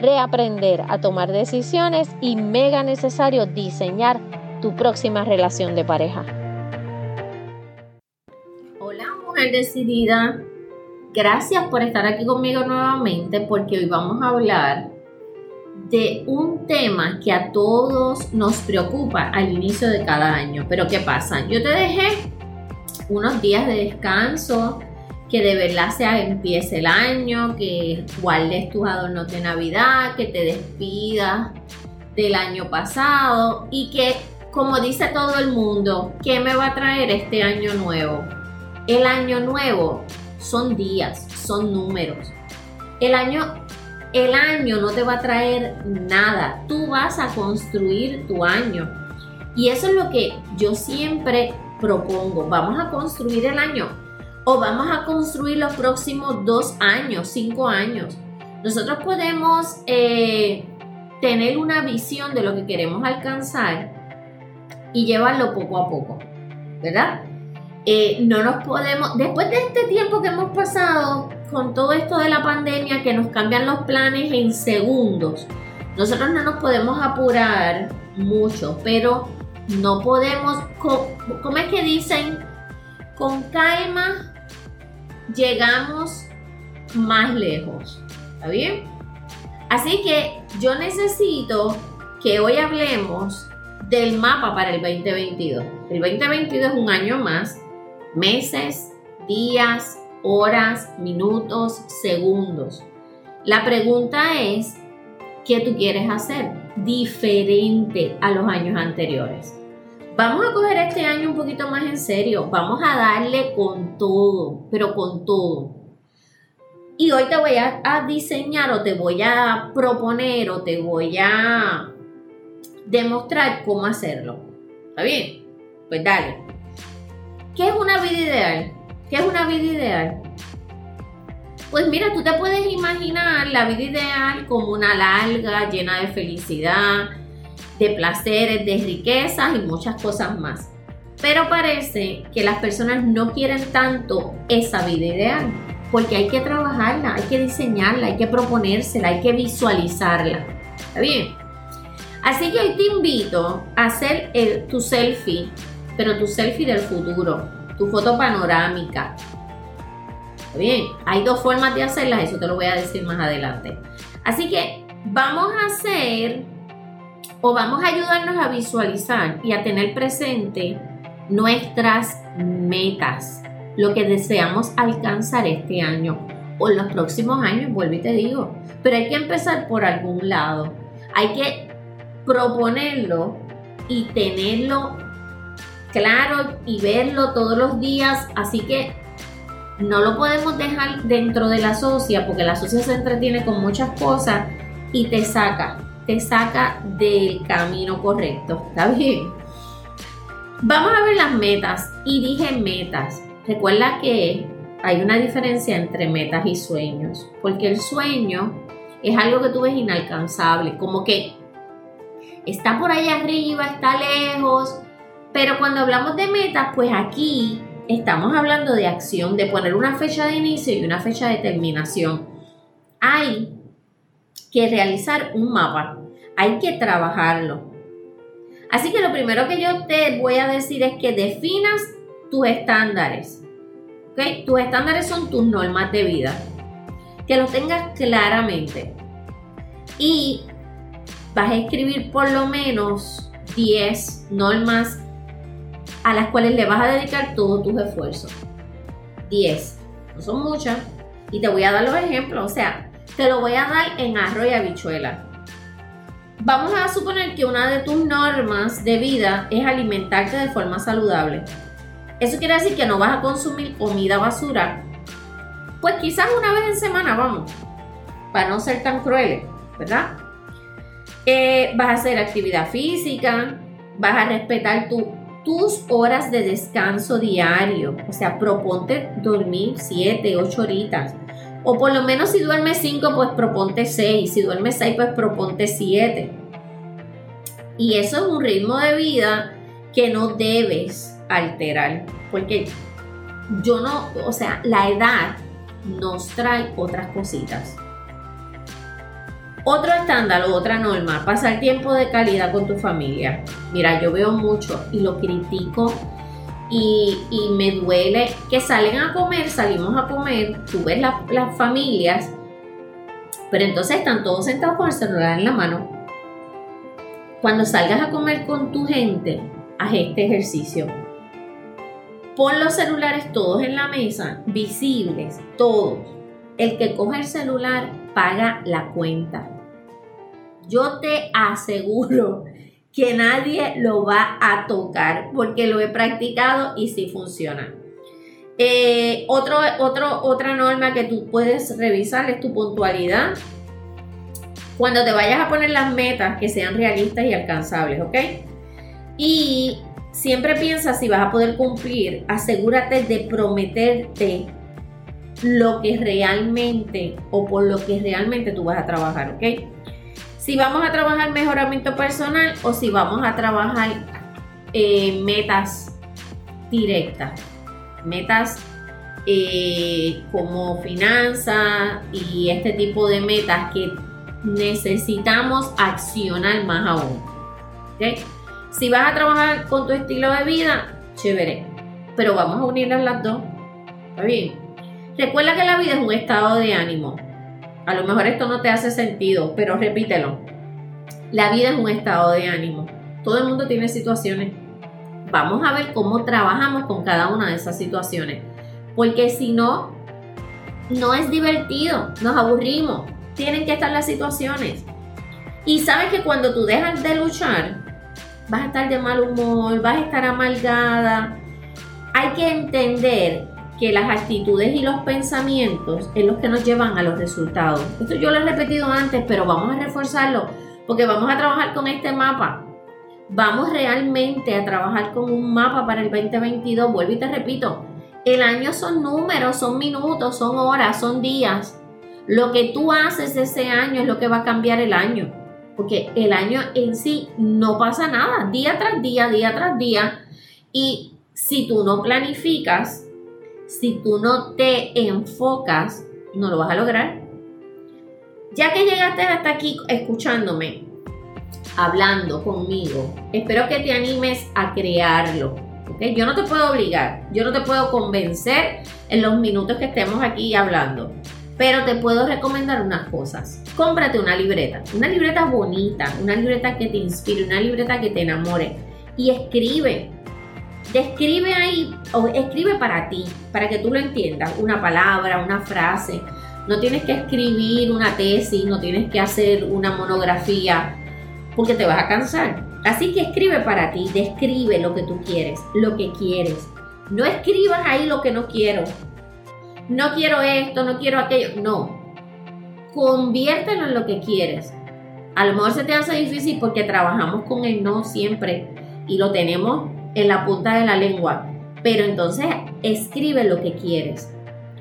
reaprender a tomar decisiones y mega necesario diseñar tu próxima relación de pareja. Hola mujer decidida, gracias por estar aquí conmigo nuevamente porque hoy vamos a hablar de un tema que a todos nos preocupa al inicio de cada año. Pero ¿qué pasa? Yo te dejé unos días de descanso, que de verdad se empiece el año, que guardes tus adornos de Navidad, que te despidas del año pasado y que, como dice todo el mundo, ¿qué me va a traer este año nuevo? El año nuevo son días, son números. El año, el año no te va a traer nada. Tú vas a construir tu año. Y eso es lo que yo siempre propongo. Vamos a construir el año o vamos a construir los próximos dos años, cinco años. Nosotros podemos eh, tener una visión de lo que queremos alcanzar y llevarlo poco a poco, ¿verdad? Eh, no nos podemos, después de este tiempo que hemos pasado con todo esto de la pandemia, que nos cambian los planes en segundos, nosotros no nos podemos apurar mucho, pero no podemos, ¿cómo es que dicen? Con calma llegamos más lejos. ¿Está bien? Así que yo necesito que hoy hablemos del mapa para el 2022. El 2022 es un año más, meses, días, horas, minutos, segundos. La pregunta es, ¿qué tú quieres hacer diferente a los años anteriores? Vamos a coger este año un poquito más en serio, vamos a darle con todo, pero con todo. Y hoy te voy a, diseñar o te voy a proponer o te voy a demostrar cómo hacerlo. ¿Está bien? Pues dale. ¿Qué es una vida ideal? ¿Qué es una vida ideal? Pues mira, tú te puedes imaginar la vida ideal como una larga, llena de felicidad, de placeres, de riquezas y muchas cosas más. Pero parece que las personas no quieren tanto esa vida ideal, porque hay que trabajarla, hay que diseñarla, hay que proponérsela, hay que visualizarla. ¿Está bien? Así que hoy te invito a hacer tu selfie, pero tu selfie del futuro, tu foto panorámica. ¿Está bien? Hay dos formas de hacerla, eso te lo voy a decir más adelante. Así que vamos a hacer o vamos a ayudarnos a visualizar y a tener presente nuestras metas, lo que deseamos alcanzar este año o en los próximos años, vuelvo y te digo. Pero hay que empezar por algún lado. Hay que proponerlo y tenerlo claro y verlo todos los días. Así que no lo podemos dejar dentro de la socia porque la socia se entretiene con muchas cosas y te saca te saca del camino correcto. ¿Está bien? Vamos a ver las metas. Y dije metas. Recuerda que hay una diferencia entre metas y sueños. Porque el sueño es algo que tú ves inalcanzable. Como que está por allá arriba, está lejos. Pero cuando hablamos de metas, pues aquí estamos hablando de acción, de poner una fecha de inicio y una fecha de terminación. Hay que realizar un mapa. Hay que trabajarlo. Así que lo primero que yo te voy a decir es que definas tus estándares. ¿okay? Tus estándares son tus normas de vida. Que los tengas claramente. Y vas a escribir por lo menos 10 normas a las cuales le vas a dedicar todos tus esfuerzos. 10. No son muchas. Y te voy a dar los ejemplos. O sea, te lo voy a dar en arroz y habichuela. Vamos a suponer que una de tus normas de vida es alimentarte de forma saludable. Eso quiere decir que no vas a consumir comida basura. Pues quizás una vez en semana, vamos, para no ser tan crueles, ¿verdad? Eh, vas a hacer actividad física, vas a respetar tus horas de descanso diario. O sea, proponte dormir 7, 8 horitas. O por lo menos si duermes 5, pues proponte 6. Si duermes 6, pues proponte 7. Y eso es un ritmo de vida que no debes alterar. Porque yo no, o sea, la edad nos trae otras cositas. Otro estándar o otra norma, pasar tiempo de calidad con tu familia. Mira, yo veo mucho y lo critico y, me duele que salen a comer, salimos a comer, tú ves las familias, pero entonces están todos sentados con el celular en la mano. Cuando salgas a comer con tu gente, haz este ejercicio. Pon los celulares todos en la mesa, visibles, todos. El que coge el celular paga la cuenta. Yo te aseguro que nadie lo va a tocar porque lo he practicado y sí funciona. Eh, otro, otra norma que tú puedes revisar es tu puntualidad. Cuando te vayas a poner las metas que sean realistas y alcanzables, ¿ok? Y siempre piensa si vas a poder cumplir, asegúrate de prometerte lo que realmente o por lo que realmente tú vas a trabajar, ¿ok? Si vamos a trabajar mejoramiento personal o si vamos a trabajar eh, metas directas, metas eh, como finanzas y este tipo de metas que necesitamos accionar más aún. Si vas a trabajar con tu estilo de vida, chévere, pero vamos a unirlas las dos. ¿Está bien? Recuerda que la vida es un estado de ánimo a lo mejor esto no te hace sentido, pero repítelo. La vida es un estado de ánimo. Todo el mundo tiene situaciones. Vamos a ver cómo trabajamos con cada una de esas situaciones. Porque si no, no es divertido, nos aburrimos. Tienen que estar las situaciones. Y sabes que cuando tú dejas de luchar, vas a estar de mal humor, vas a estar amargada. Hay que entender que las actitudes y los pensamientos es los que nos llevan a los resultados. Esto yo lo he repetido antes, pero vamos a reforzarlo porque vamos a trabajar con este mapa. Vamos realmente a trabajar con un mapa para el 2022. Vuelvo y te repito, el año son números, son minutos, son horas, son días. Lo que tú haces ese año es lo que va a cambiar el año. Porque el año en sí no pasa nada, día tras día, día tras día. Y si tú no planificas, si tú no te enfocas, no lo vas a lograr. Ya que llegaste hasta aquí escuchándome, hablando conmigo, espero que te animes a crearlo. Yo no te puedo obligar, yo no te puedo convencer en los minutos que estemos aquí hablando, pero te puedo recomendar unas cosas. Cómprate una libreta, una libreta bonita, una libreta que te inspire, una libreta que te enamore y escribe Describe ahí, o escribe para ti, para que tú lo entiendas, una palabra, una frase. No tienes que escribir una tesis, no tienes que hacer una monografía, porque te vas a cansar. Así que escribe para ti, describe lo que tú quieres, lo que quieres. No escribas ahí lo que no quiero. No quiero esto, no quiero aquello. No. Conviértelo en lo que quieres. A lo mejor se te hace difícil porque trabajamos con el no siempre y lo tenemos en la punta de la lengua, pero entonces escribe lo que quieres.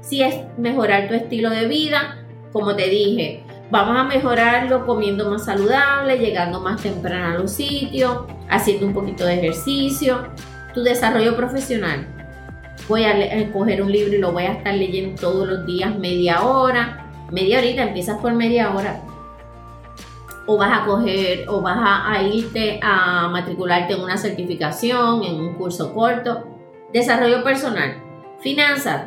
Si es mejorar tu estilo de vida, como te dije, vamos a mejorarlo comiendo más saludable, llegando más temprano a los sitios, haciendo un poquito de ejercicio, tu desarrollo profesional. Voy a coger un libro y lo voy a estar leyendo todos los días media hora. Media horita, empiezas por media hora o vas a coger o vas a, irte a matricularte en una certificación, en un curso corto. Desarrollo personal, finanzas,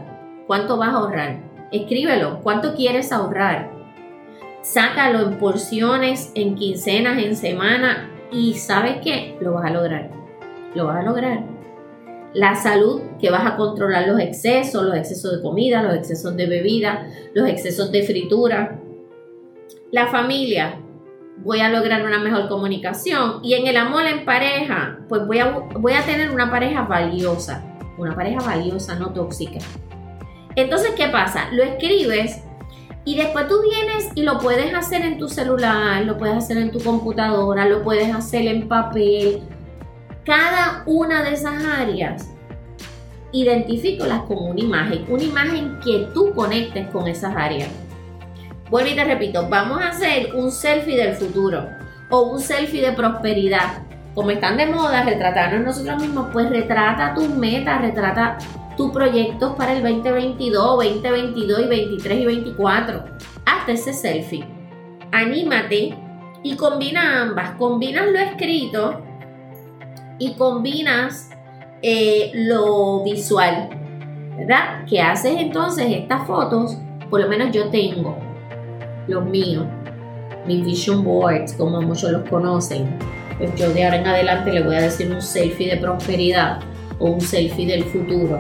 ¿cuánto vas a ahorrar? Escríbelo, ¿cuánto quieres ahorrar? sácalo en porciones, en quincenas, en semana y sabes qué, lo vas a lograr. Lo vas a lograr. La salud, que vas a controlar los excesos, los excesos de comida, los excesos de bebida, los excesos de fritura. La familia, voy a lograr una mejor comunicación. Y en el amor en pareja, pues voy a, voy a tener una pareja valiosa. Una pareja valiosa, no tóxica. Entonces, ¿qué pasa? Lo escribes y después tú vienes y lo puedes hacer en tu celular, lo puedes hacer en tu computadora, lo puedes hacer en papel. Cada una de esas áreas, identifícalas como una imagen, una imagen que tú conectes con esas áreas. Bueno, y te repito, vamos a hacer un selfie del futuro o un selfie de prosperidad. Como están de moda retratarnos nosotros mismos, pues retrata tus metas, retrata tus proyectos para el 2022, 2022 y 23 y 24. Hazte ese selfie. Anímate y combina ambas. Combinas lo escrito y combinas eh, lo visual. ¿Verdad? Que haces entonces estas fotos, por lo menos yo tengo los míos, mis vision boards, como muchos los conocen. Pues yo de ahora en adelante le voy a decir un selfie de prosperidad o un selfie del futuro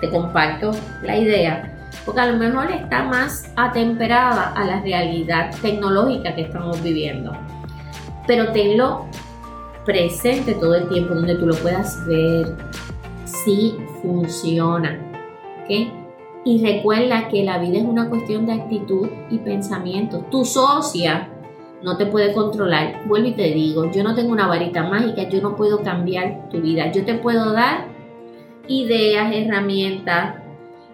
te comparto la idea, porque a lo mejor está más atemperada a la realidad tecnológica que estamos viviendo. Pero tenlo presente todo el tiempo donde tú lo puedas ver si funciona. Y recuerda que la vida es una cuestión de actitud y pensamiento. Tu socia no te puede controlar. Vuelvo y te digo, yo no tengo una varita mágica, yo no puedo cambiar tu vida. Yo te puedo dar ideas, herramientas,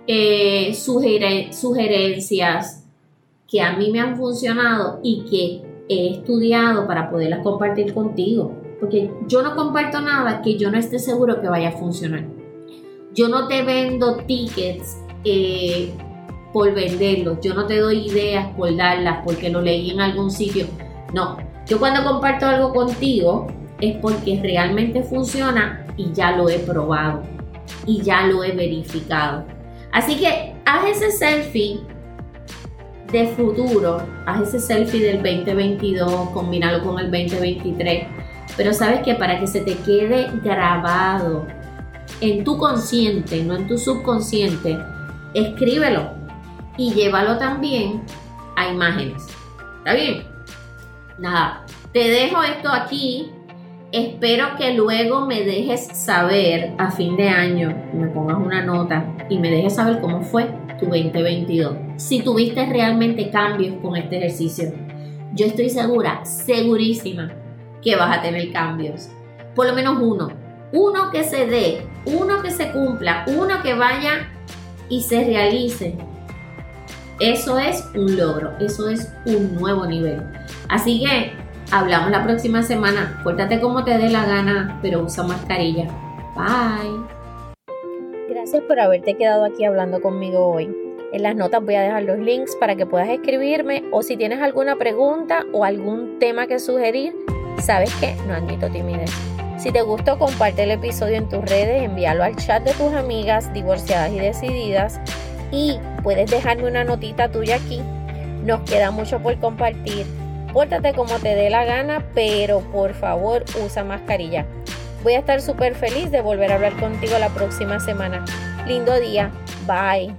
eh, sugerencias que a mí me han funcionado y que he estudiado para poderlas compartir contigo. Porque yo no comparto nada que yo no esté seguro que vaya a funcionar. Yo no te vendo tickets eh, por venderlos. Yo no te doy ideas por darlas porque lo leí en algún sitio. No, yo cuando comparto algo contigo es porque realmente funciona y ya lo he probado y ya lo he verificado. Así que haz ese selfie de futuro, haz ese selfie del 2022, combínalo con el 2023. Pero sabes que para que se te quede grabado en tu consciente, no en tu subconsciente, escríbelo y llévalo también a imágenes. ¿Está bien? Nada, te dejo esto aquí Espero que luego me dejes saber a fin de año, me pongas una nota y me dejes saber cómo fue tu 2022. Si tuviste realmente cambios con este ejercicio. Yo estoy segura, segurísima, que vas a tener cambios. Por lo menos uno. Uno que se dé, uno que se cumpla, uno que vaya y se realice. Eso es un logro, eso es un nuevo nivel. Así que Hablamos la próxima semana. Pórtate como te dé la gana, pero usa mascarilla. Bye. Gracias por haberte quedado aquí hablando conmigo hoy. En las notas voy a dejar los links para que puedas escribirme o si tienes alguna pregunta o algún tema que sugerir, sabes que no admito timidez. Si te gustó, comparte el episodio en tus redes, envíalo al chat de tus amigas divorciadas y decididas y puedes dejarme una notita tuya aquí. Nos queda mucho por compartir Pórtate como te dé la gana, pero por favor usa mascarilla. Voy a estar súper feliz de volver a hablar contigo la próxima semana. Lindo día. Bye.